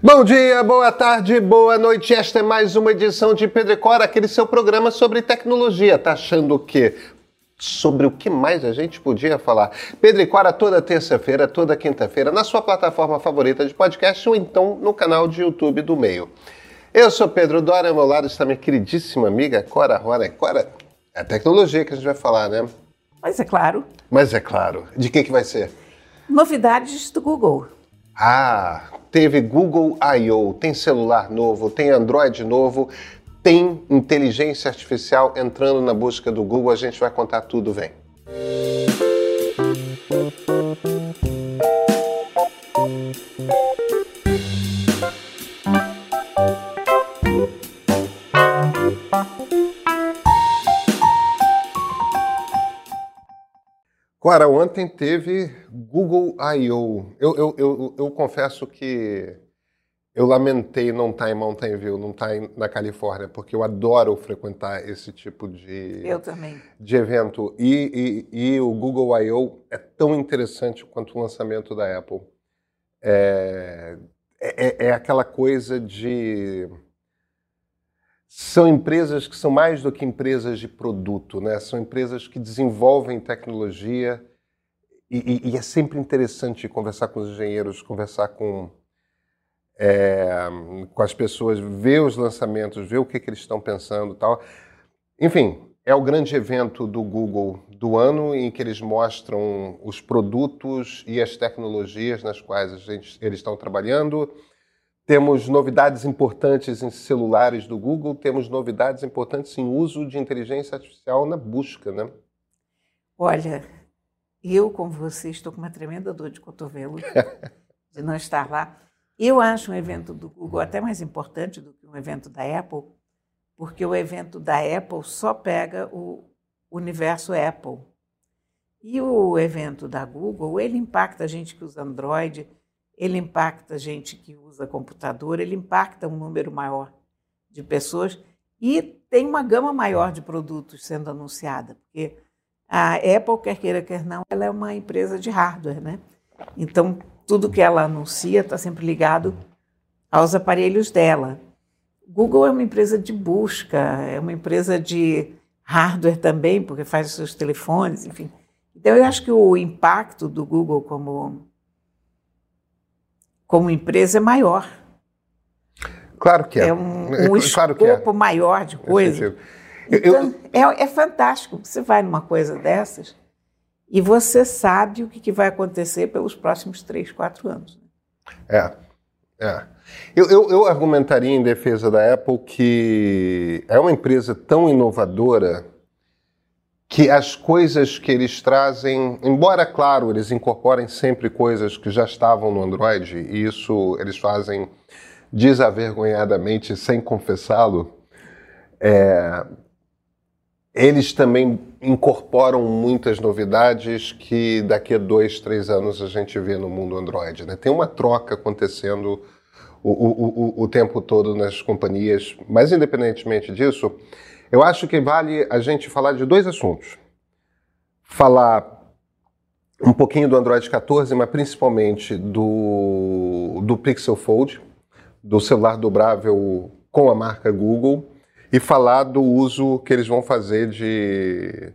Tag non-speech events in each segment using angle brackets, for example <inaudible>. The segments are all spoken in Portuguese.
Bom dia, boa tarde, boa noite. Esta é mais uma edição de Pedro e Cora, aquele seu programa sobre tecnologia. Tá achando o quê? Sobre o que mais a gente podia falar? Pedro e Cora toda terça-feira, toda quinta-feira, na sua plataforma favorita de podcast ou então no canal de YouTube do Meio. Eu sou Pedro Dória, ao meu lado está minha queridíssima amiga Cora Rora. Cora, é a tecnologia que a gente vai falar, né? Mas é claro. Mas é claro. De que, que vai ser? Novidades do Google. Ah, teve Google I.O., tem celular novo, tem Android novo, tem inteligência artificial entrando na busca do Google. A gente vai contar tudo, vem. Cora, ontem teve Google I.O. Eu, eu, eu, eu, confesso que eu lamentei não estar em Mountain View, não estar na Califórnia, porque eu adoro frequentar esse tipo de, eu também. de evento. E, e, e o Google I.O. é tão interessante quanto o lançamento da Apple. É, é, é aquela coisa de são empresas que são mais do que empresas de produto, né? São empresas que desenvolvem tecnologia e, e, e é sempre interessante conversar com os engenheiros, conversar com é, com as pessoas, ver os lançamentos, ver o que, que eles estão pensando, tal. Enfim, é o grande evento do Google do ano em que eles mostram os produtos e as tecnologias nas quais gente, eles estão trabalhando temos novidades importantes em celulares do Google, temos novidades importantes em uso de inteligência artificial na busca, né? Olha, eu, como você, estou com uma tremenda dor de cotovelo <laughs> de não estar lá. Eu acho um evento do Google até mais importante do que um evento da Apple, porque o evento da Apple só pega o universo Apple. E o evento da Google, ele impacta a gente que usa Android, ele impacta gente que usa computador, ele impacta um número maior de pessoas e tem uma gama maior de produtos sendo anunciada, porque a Apple, quer queira, quer não, ela é uma empresa de hardware, né? Então, tudo que ela anuncia está sempre ligado aos aparelhos dela. Google é uma empresa de busca, é uma empresa de hardware também, porque faz os seus telefones, enfim. Então, eu acho que o impacto do Google como como empresa é maior. Claro que é. É um, um <laughs> claro escopo é. maior de coisa. Então, eu... é, é, fantástico. Você vai numa coisa dessas e você sabe o que, vai acontecer pelos próximos três, quatro anos. É, é. Eu, eu, eu, argumentaria em defesa da Apple que é uma empresa tão inovadora que as coisas que eles trazem, embora, claro, eles incorporem sempre coisas que já estavam no Android, e isso eles fazem desavergonhadamente sem confessá-lo, é, eles também incorporam muitas novidades que daqui a dois, três anos a gente vê no mundo Android. Né? Tem uma troca acontecendo o, o, o, o tempo todo nas companhias, mas independentemente disso, eu acho que vale a gente falar de dois assuntos. Falar um pouquinho do Android 14, mas principalmente do, do Pixel Fold, do celular dobrável com a marca Google, e falar do uso que eles vão fazer de,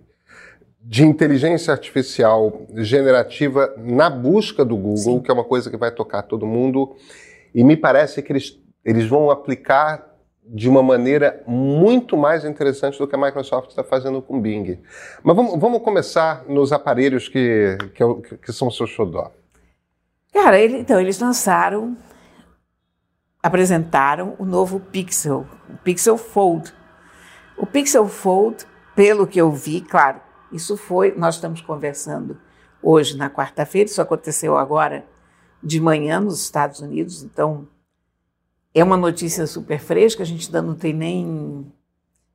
de inteligência artificial generativa na busca do Google, Sim. que é uma coisa que vai tocar todo mundo. E me parece que eles, eles vão aplicar de uma maneira muito mais interessante do que a Microsoft está fazendo com o Bing. Mas vamos, vamos começar nos aparelhos que, que, é que são o seu xodó. Cara, ele, então, eles lançaram, apresentaram o novo Pixel, o Pixel Fold. O Pixel Fold, pelo que eu vi, claro, isso foi, nós estamos conversando hoje na quarta-feira, isso aconteceu agora de manhã nos Estados Unidos, então é uma notícia super fresca, a gente ainda não tem nem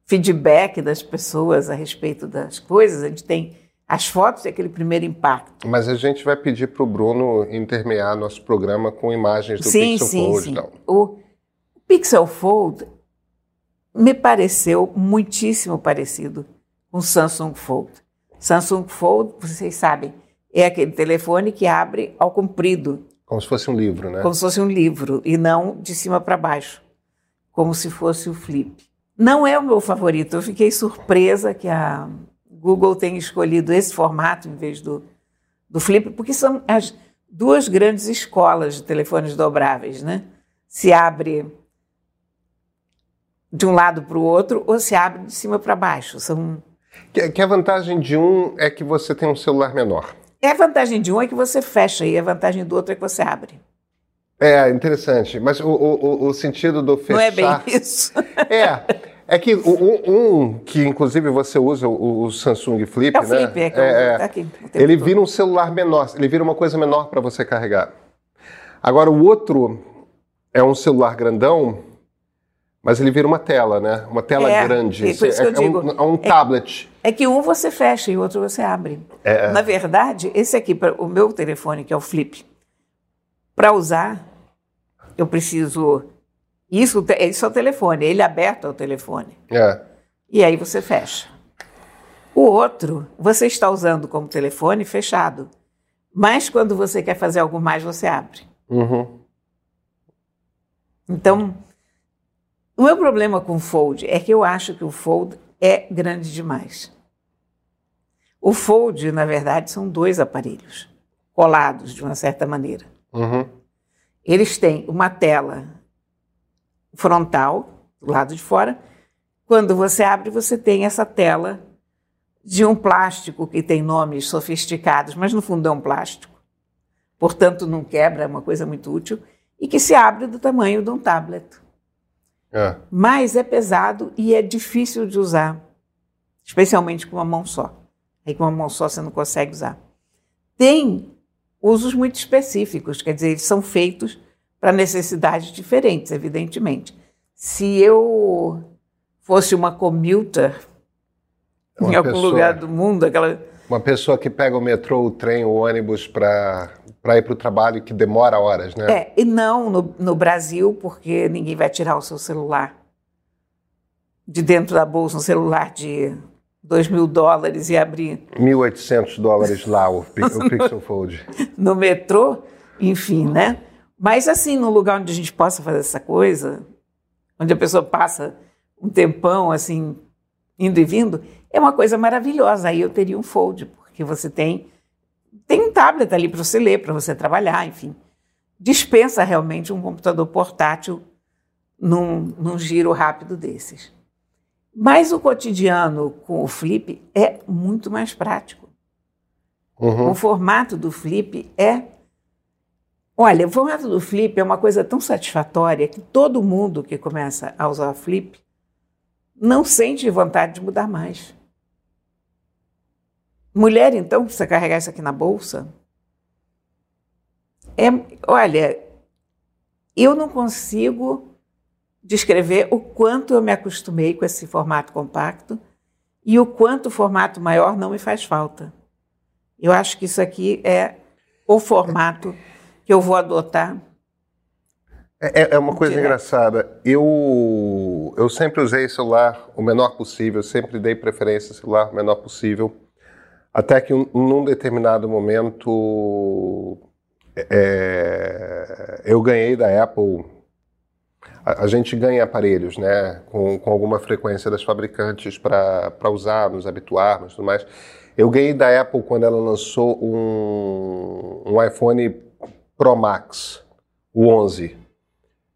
feedback das pessoas a respeito das coisas, a gente tem as fotos e aquele primeiro impacto. Mas a gente vai pedir para o Bruno intermear nosso programa com imagens do sim, Pixel sim, Fold. Sim. Então. O Pixel Fold me pareceu muitíssimo parecido com o Samsung Fold. Samsung Fold, vocês sabem, é aquele telefone que abre ao comprido. Como se fosse um livro, né? Como se fosse um livro, e não de cima para baixo, como se fosse o flip. Não é o meu favorito, eu fiquei surpresa que a Google tenha escolhido esse formato em vez do, do flip, porque são as duas grandes escolas de telefones dobráveis, né? Se abre de um lado para o outro ou se abre de cima para baixo. São que, que, a vantagem de um é que você tem um celular menor. É a vantagem de um é que você fecha e a vantagem do outro é que você abre. É, interessante. Mas o, o, o sentido do fechar... Não é bem isso. é. É que um, um, que inclusive você usa, o, o Samsung Flip, é o né? Flip, é, que é, tá aqui, ele vira um celular menor, ele vira uma coisa menor para você carregar. Agora o outro é um celular grandão, mas ele vira uma tela, né? Uma tela é, grande. É, é, um, é um tablet. É, que um você fecha e o outro você abre. Na verdade, esse aqui, o meu telefone, que é o Flip, para usar, eu preciso isso, isso é o telefone, ele aberto é o telefone. É. E aí você fecha. O outro, você está usando como telefone fechado. Mas quando você quer fazer algo mais, você abre. Uhum. Então, o meu problema com o Fold é que eu acho que o Fold é grande demais. O Fold, na verdade, são dois aparelhos colados de uma certa maneira. Uhum. Eles têm uma tela frontal, do lado de fora. Quando você abre, você tem essa tela de um plástico que tem nomes sofisticados, mas no fundo é um plástico. Portanto, não quebra, é uma coisa muito útil, e que se abre do tamanho de um tablet. É. Mas é pesado e é difícil de usar, especialmente com uma mão só. Aí com uma mão só você não consegue usar. Tem usos muito específicos, quer dizer, eles são feitos para necessidades diferentes, evidentemente. Se eu fosse uma commuter uma em algum pessoa, lugar do mundo, aquela uma pessoa que pega o metrô, o trem, o ônibus para ir para o trabalho que demora horas, né? É, e não no, no Brasil, porque ninguém vai tirar o seu celular de dentro da bolsa, um celular de 2 mil dólares e abrir. 1.800 dólares lá, o, o <laughs> Pixel Fold. no metrô, enfim, né? Mas, assim, num lugar onde a gente possa fazer essa coisa, onde a pessoa passa um tempão, assim, indo e vindo, é uma coisa maravilhosa. Aí eu teria um fold, porque você tem, tem um tablet ali para você ler, para você trabalhar, enfim. Dispensa realmente um computador portátil num, num giro rápido desses. Mas o cotidiano com o Flip é muito mais prático. Uhum. O formato do Flip é Olha, o formato do flip é uma coisa tão satisfatória que todo mundo que começa a usar o flip não sente vontade de mudar mais. Mulher, então, precisa carregar isso aqui na bolsa? É, olha, eu não consigo descrever o quanto eu me acostumei com esse formato compacto e o quanto o formato maior não me faz falta. Eu acho que isso aqui é o formato que eu vou adotar? É, é, é uma coisa engraçada. Eu, eu sempre usei celular o menor possível, sempre dei preferência ao celular o menor possível, até que um, num determinado momento é, eu ganhei da Apple. A, a, gente ganha aparelhos, né, com, com alguma frequência das fabricantes para usar, nos habituarmos, tudo mais. Eu ganhei da Apple quando ela lançou um, um iPhone Pro Max, o 11,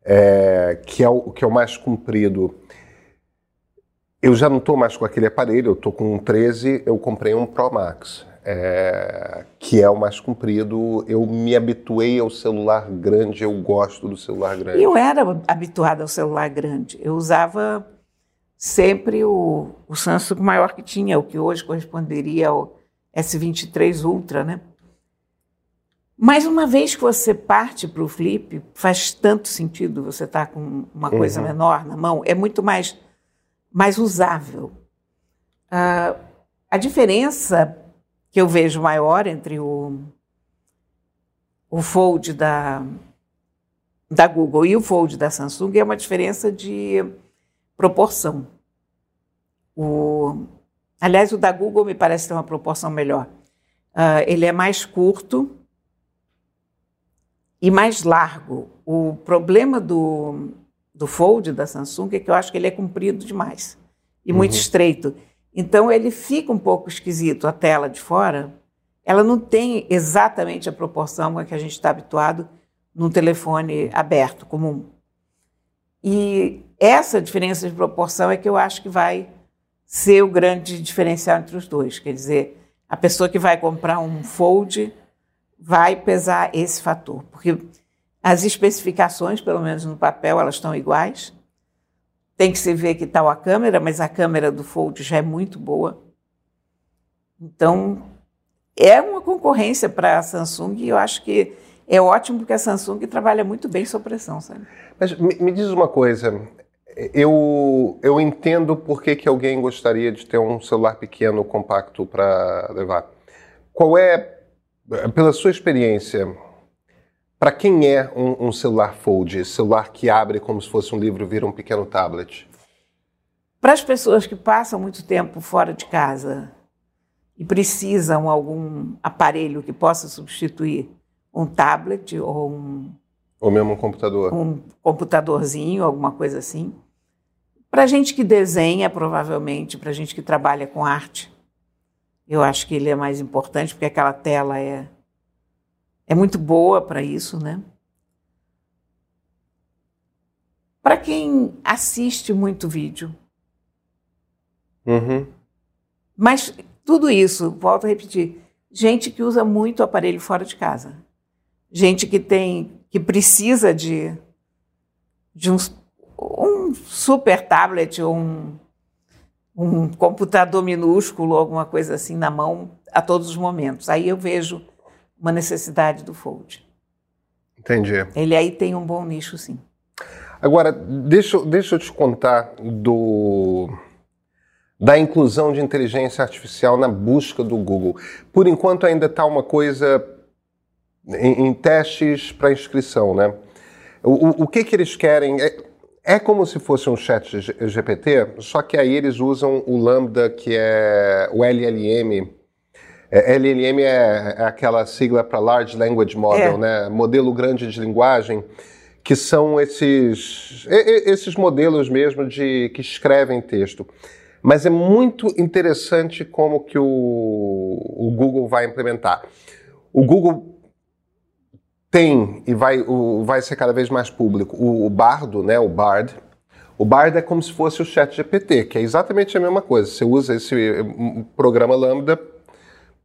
é, que, é o, que é o mais comprido. Eu já não estou mais com aquele aparelho, eu estou com um 13, eu comprei um Pro Max, é, que é o mais comprido. Eu me habituei ao celular grande, eu gosto do celular grande. Eu era habituada ao celular grande. Eu usava sempre o, o Samsung maior que tinha, o que hoje corresponderia ao S23 Ultra, né? Mas uma vez que você parte para o flip, faz tanto sentido você estar tá com uma coisa uhum. menor na mão, é muito mais, mais usável. Uh, a diferença que eu vejo maior entre o, o Fold da, da Google e o Fold da Samsung é uma diferença de proporção. O, aliás, o da Google me parece ter uma proporção melhor. Uh, ele é mais curto, e mais largo. O problema do, do Fold da Samsung é que eu acho que ele é comprido demais e muito uhum. estreito. Então ele fica um pouco esquisito a tela de fora. Ela não tem exatamente a proporção a que a gente está habituado num telefone aberto comum. E essa diferença de proporção é que eu acho que vai ser o grande diferencial entre os dois. Quer dizer, a pessoa que vai comprar um Fold vai pesar esse fator, porque as especificações, pelo menos no papel, elas estão iguais. Tem que se ver que tal a câmera, mas a câmera do Fold já é muito boa. Então, é uma concorrência para a Samsung e eu acho que é ótimo porque a Samsung trabalha muito bem sob pressão, sabe? Mas me, me diz uma coisa, eu, eu entendo por que, que alguém gostaria de ter um celular pequeno, compacto para levar. Qual é, pela sua experiência, para quem é um, um, celular fold, celular que abre como se fosse um livro, vira um pequeno tablet? Para as pessoas que passam muito tempo fora de casa e precisam algum aparelho que possa substituir um tablet ou um ou mesmo um computador, um computadorzinho, alguma coisa assim. Para gente que desenha, provavelmente, para gente que trabalha com arte, eu acho que ele é mais importante porque aquela tela é é muito boa para isso, né? Para quem assiste muito vídeo. Uhum. Mas tudo isso, volto a repetir, gente que usa muito aparelho fora de casa. Gente que tem, que precisa de, de um, um super tablet ou um, um computador minúsculo, alguma coisa assim na mão a todos os momentos. Aí eu vejo uma necessidade do Fold. Entendi. Ele aí tem um bom nicho, sim. Agora, deixa, deixa eu te contar do da inclusão de inteligência artificial na busca do Google. Por enquanto ainda está uma coisa em, em testes para inscrição, né? O, o, o, que que eles querem? É, é como se fosse um chat GPT, só que aí eles usam o Lambda, que é o LLM, é, LLM é, é, aquela sigla para Large Language Model, é. né? Modelo grande de linguagem, que são esses, esses modelos mesmo de que escrevem texto. Mas é muito interessante como que o, o Google vai implementar. O Google tem e vai, o, vai ser cada vez mais público o, o Bardo, né? O Bard. O Bard é como se fosse o Chat GPT, que é exatamente a mesma coisa. Você usa esse programa Lambda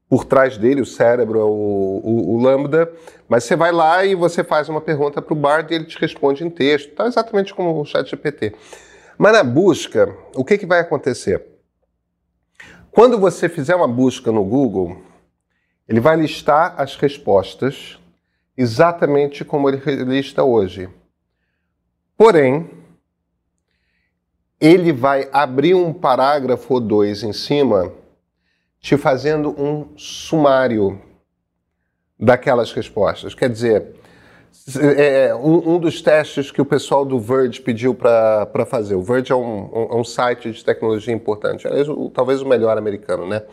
por trás dele, o cérebro é o, o, o, Lambda, mas você vai lá e você faz uma pergunta para o Bard e ele te responde em texto, tá exatamente como o chat GPT. Mas na busca, o que, que vai acontecer? Quando você fizer uma busca no Google, ele vai listar as respostas exatamente como ele lista hoje. Porém, ele vai abrir um parágrafo ou dois em cima te fazendo um sumário daquelas respostas. Quer dizer, é, um, um, dos testes que o pessoal do Verge pediu para fazer. O Verge é um, um, é um, site de tecnologia importante, talvez o melhor americano, né?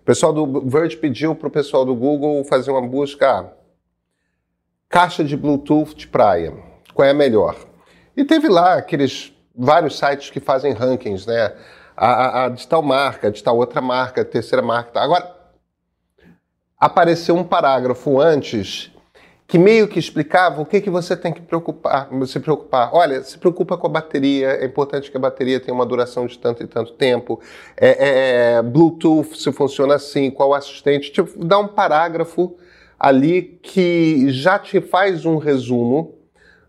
O pessoal do Verge pediu para o pessoal do Google fazer uma busca. Caixa de Bluetooth de praia, qual é a melhor? E teve lá aqueles vários sites que fazem rankings, né? a, a, a de tal marca, de tal outra marca, terceira marca. Agora, apareceu um parágrafo antes que meio que explicava o que, que você tem que preocupar, se preocupar. Olha, se preocupa com a bateria, é importante que a bateria tenha uma duração de tanto e tanto tempo. É, é, é Bluetooth, se funciona assim, qual assistente. Tipo, dá um parágrafo ali que já te faz um resumo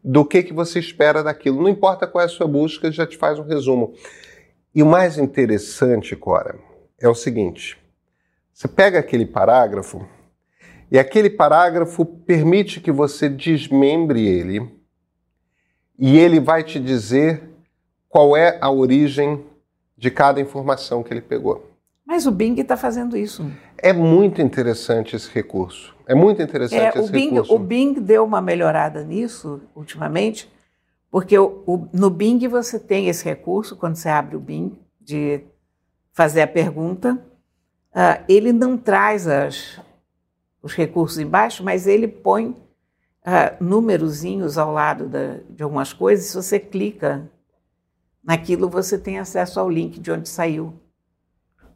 do que, que você espera daquilo. Não importa qual é a sua busca, já te faz um resumo. E o mais interessante, Cora, é o seguinte: você pega aquele parágrafo e aquele parágrafo permite que você desmembre ele e ele vai te dizer qual é a origem de cada informação que ele pegou. Mas o Bing está fazendo isso. É muito interessante esse recurso. É muito interessante é, esse o Bing, recurso. O Bing deu uma melhorada nisso ultimamente, porque o, o, no Bing você tem esse recurso, quando você abre o Bing, de fazer a pergunta. Uh, ele não traz as, os recursos embaixo, mas ele põe uh, númerozinhos ao lado da, de algumas coisas, se você clica naquilo, você tem acesso ao link de onde saiu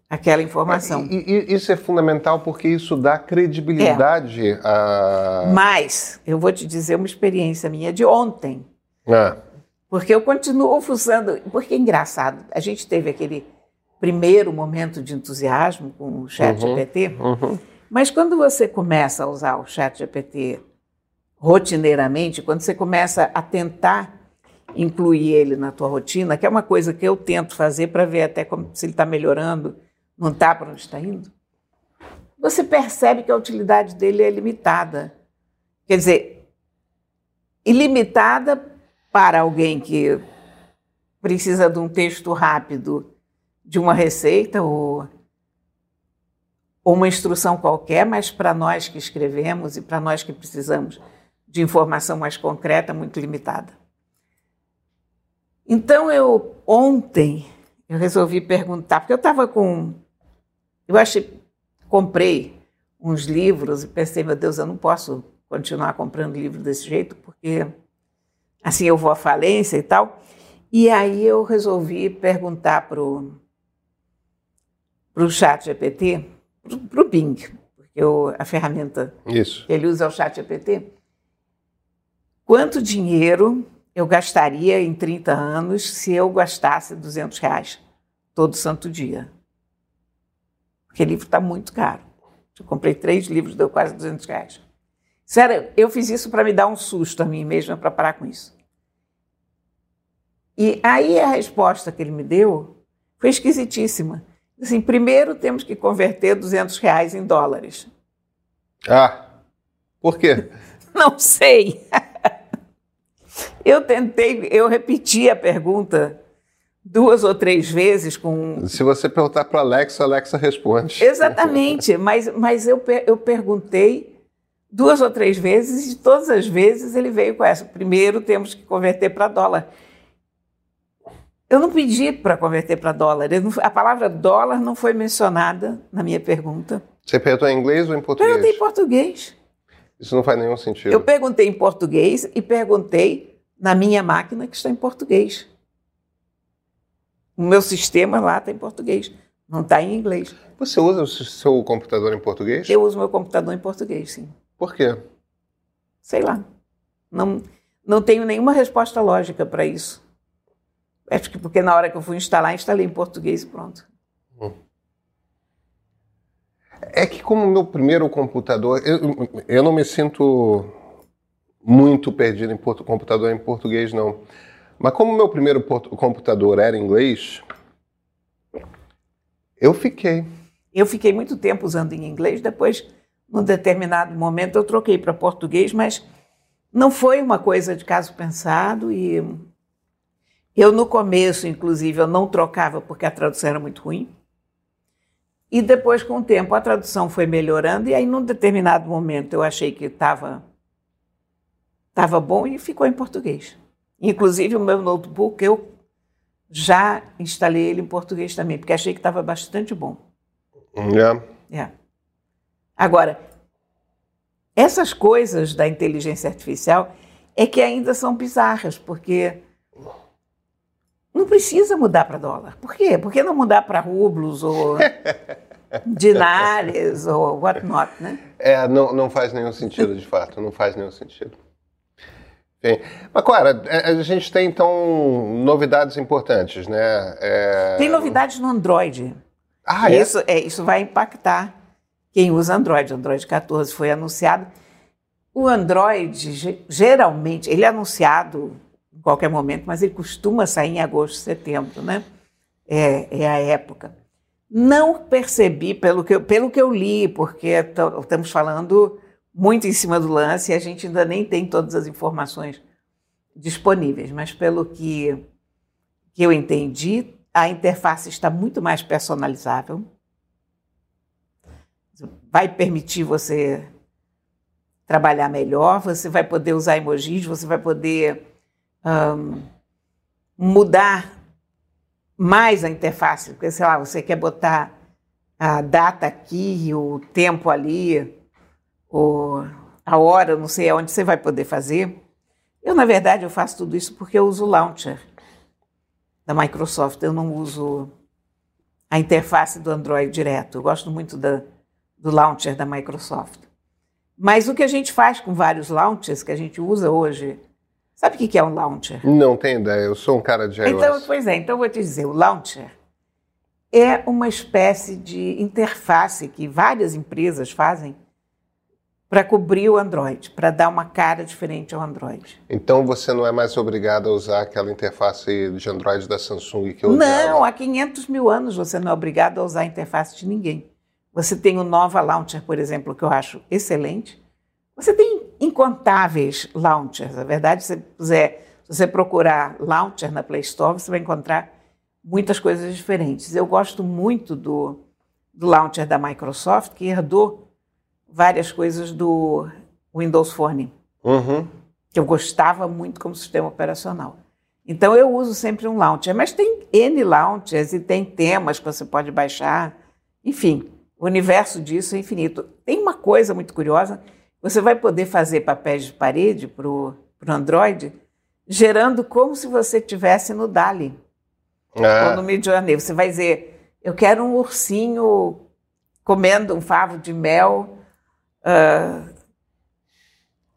aquela informação. E, e, isso é fundamental porque isso dá credibilidade é. a. Mas, eu vou te dizer uma experiência minha de ontem. Ah. Porque eu continuo usando. Porque é engraçado, a gente teve aquele primeiro momento de entusiasmo com o Chat uhum, GPT, uhum. mas quando você começa a usar o Chat GPT rotineiramente, quando você começa a tentar incluir ele na tua rotina, que é uma coisa que eu tento fazer para ver até como, se ele está melhorando, não está para onde está indo, você percebe que a utilidade dele é limitada. Quer dizer, ilimitada para alguém que precisa de um texto rápido de uma receita ou, ou uma instrução qualquer, mas para nós que escrevemos e para nós que precisamos de informação mais concreta, muito limitada. Então eu ontem eu resolvi perguntar, porque eu estava com eu achei comprei uns livros e pensei, meu Deus, eu não posso continuar comprando livro desse jeito, porque assim eu vou à falência e tal. E aí eu resolvi perguntar para o chat GPT, para o Bing, porque eu, a ferramenta Isso. que ele usa é o chat GPT, quanto dinheiro eu gastaria em 30 anos se eu gastasse 200 reais todo santo dia? Porque livro está muito caro. Eu comprei três livros, deu quase 200 reais. Sério, eu fiz isso para me dar um susto a mim mesma, para parar com isso. E aí a resposta que ele me deu foi esquisitíssima. Assim, primeiro temos que converter 200 reais em dólares. Ah, por quê? <laughs> Não sei. <laughs> Eu tentei, eu repeti a pergunta duas ou três vezes com. Se você perguntar para Alexa, Alexa responde. Exatamente, mas, mas eu, eu perguntei duas ou três vezes e todas as vezes ele veio com essa. Primeiro temos que converter para dólar. Eu não pedi para converter para dólar. Não, a palavra dólar não foi mencionada na minha pergunta. Você perguntou em inglês ou em português? Perguntei em português. Isso não faz nenhum sentido. Eu perguntei em português e perguntei na minha máquina que está em português. O meu sistema lá está em português, não está em inglês. Você usa o seu computador em português? Eu uso meu computador em português, sim. Por quê? Sei lá. Não, não tenho nenhuma resposta lógica para isso. Acho que porque na hora que eu fui instalar, instalei em português e pronto. Hum. É que como meu primeiro computador, eu, eu não me sinto muito perdido em computador em português, não. Mas como meu primeiro computador era inglês, eu fiquei. Eu fiquei muito tempo usando em inglês, depois, num determinado momento, eu troquei para português, mas não foi uma coisa de caso pensado e eu, no começo, inclusive, eu não trocava porque a tradução era muito ruim. E depois, com o tempo, a tradução foi melhorando, e aí, num determinado momento, eu achei que estava tava bom e ficou em português. Inclusive, o meu notebook, eu já instalei ele em português também, porque achei que estava bastante bom. É. é. Agora, essas coisas da inteligência artificial é que ainda são bizarras, porque não precisa mudar para dólar. Por quê? Por que não mudar para rublos ou <laughs> dinários ou whatnot, né? É, não, não faz nenhum sentido, de fato, não faz nenhum sentido. Sim. Mas, Clara, é, a gente tem, então, novidades importantes, né? É... Tem novidades no Android. Ah, é? Isso, é? Isso vai impactar quem usa Android. Android 14 foi anunciado. O Android, geralmente, ele é anunciado em qualquer momento, mas ele costuma sair em agosto, setembro, né? É, é a época. Não percebi, pelo que, eu, pelo que eu li, porque estamos falando muito em cima do lance e a gente ainda nem tem todas as informações disponíveis, mas pelo que, que eu entendi, a interface está muito mais personalizável. Vai permitir você trabalhar melhor, você vai poder usar emojis, você vai poder um, mudar mais a interface, porque, sei lá, você quer botar a data aqui, o tempo ali, o, a hora, não sei aonde você vai poder fazer. Eu, na verdade, eu faço tudo isso porque eu uso o Launcher da Microsoft. Eu não uso a interface do Android direto. Eu gosto muito da, do Launcher da Microsoft. Mas o que a gente faz com vários launchers que a gente usa hoje, sabe o que é um launcher? Não tenho ideia, eu sou um cara de iOS. Então, pois é, então eu vou te dizer, o launcher é uma espécie de interface que várias empresas fazem para cobrir o Android, para dar uma cara diferente ao Android. Então você não é mais obrigado a usar aquela interface de Android da Samsung que eu usava? Não, há 500 mil anos você não é obrigado a usar a interface de ninguém. Você tem o Nova Launcher, por exemplo, que eu acho excelente. Você tem incontáveis launchers. Na verdade, se você, puser, se você procurar launcher na Play Store, você vai encontrar muitas coisas diferentes. Eu gosto muito do, do launcher da Microsoft, que herdou várias coisas do Windows Phone, uhum. que eu gostava muito como sistema operacional. Então eu uso sempre um launcher, mas tem N launchers e tem temas que você pode baixar, enfim. O universo disso é infinito. Tem uma coisa muito curiosa: você vai poder fazer papéis de parede para o Android, gerando como se você estivesse no Dali ah. ou no Midjourney. Você vai dizer: eu quero um ursinho comendo um favo de mel, uh,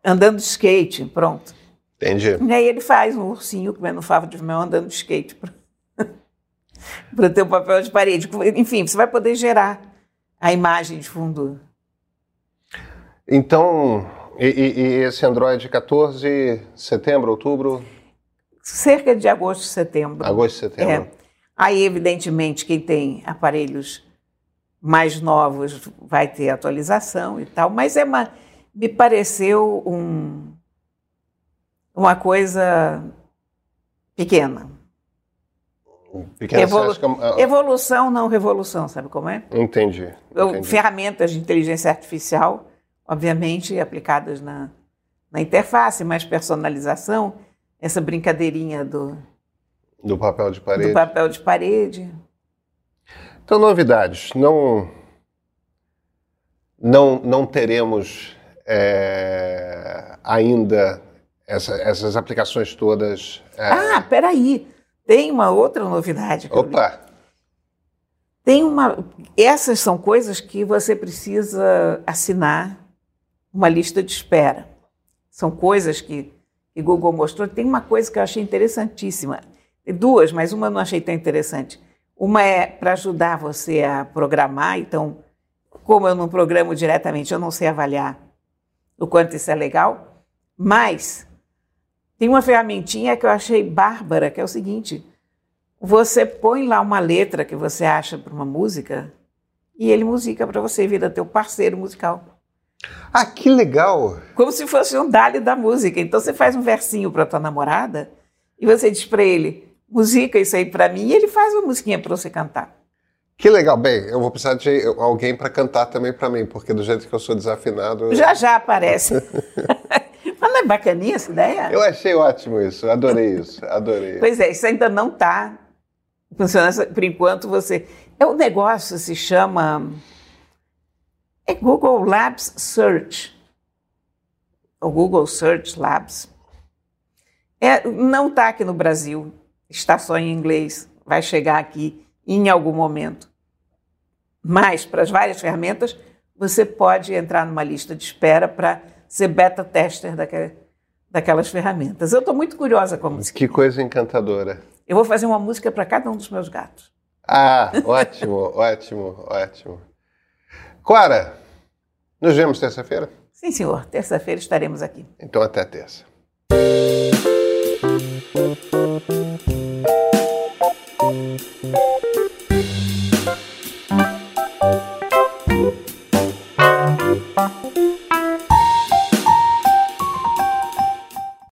andando de skate, pronto. Entendi. E aí ele faz um ursinho comendo favo de mel, andando de skate para <laughs> ter um papel de parede. Enfim, você vai poder gerar a imagem de fundo. Então, e, e, e esse Android 14, setembro, outubro? Cerca de agosto, setembro. Agosto, setembro. É. Aí, evidentemente, quem tem aparelhos mais novos vai ter atualização e tal, mas é uma, me pareceu um, uma coisa pequena. Pequena, Evolu que... É evolução, não revolução, sabe como é? Entendi, entendi. Ferramentas de inteligência artificial, obviamente, aplicadas na, na interface, mas personalização, essa brincadeirinha do, do papel de parede. Do papel de parede. Então, novidades. Não, não, não teremos é, ainda essa, essas aplicações todas. É... Ah, peraí. Tem uma outra novidade. Opa! Tem uma. Essas são coisas que você precisa assinar uma lista de espera. São coisas que, que Google mostrou. Tem uma coisa que eu achei interessantíssima. Duas, mas uma eu não achei tão interessante. Uma é para ajudar você a programar. Então, como eu não programo diretamente, eu não sei avaliar o quanto isso é legal. Mas tem uma ferramentinha que eu achei bárbara, que é o seguinte: você põe lá uma letra que você acha para uma música e ele musica para você, vira teu parceiro musical. Ah, que legal! Como se fosse um dali da música. Então você faz um versinho para tua namorada e você diz para ele: musica isso aí para mim, e ele faz uma musiquinha para você cantar. Que legal. Bem, eu vou precisar de alguém para cantar também para mim, porque do jeito que eu sou desafinado. Já já aparece. <laughs> Mas não é bacaninha essa ideia? Eu achei ótimo isso, adorei isso, adorei. Pois é, isso ainda não está funcionando. Por enquanto você. É um negócio se chama. É Google Labs Search. O Google Search Labs. É, não está aqui no Brasil, está só em inglês. Vai chegar aqui em algum momento. Mas, para as várias ferramentas, você pode entrar numa lista de espera para ser beta tester daquelas ferramentas. Eu estou muito curiosa com a música. Que coisa encantadora. Eu vou fazer uma música para cada um dos meus gatos. Ah, ótimo, <laughs> ótimo, ótimo. Clara, nos vemos terça-feira? Sim, senhor. Terça-feira estaremos aqui. Então, até terça.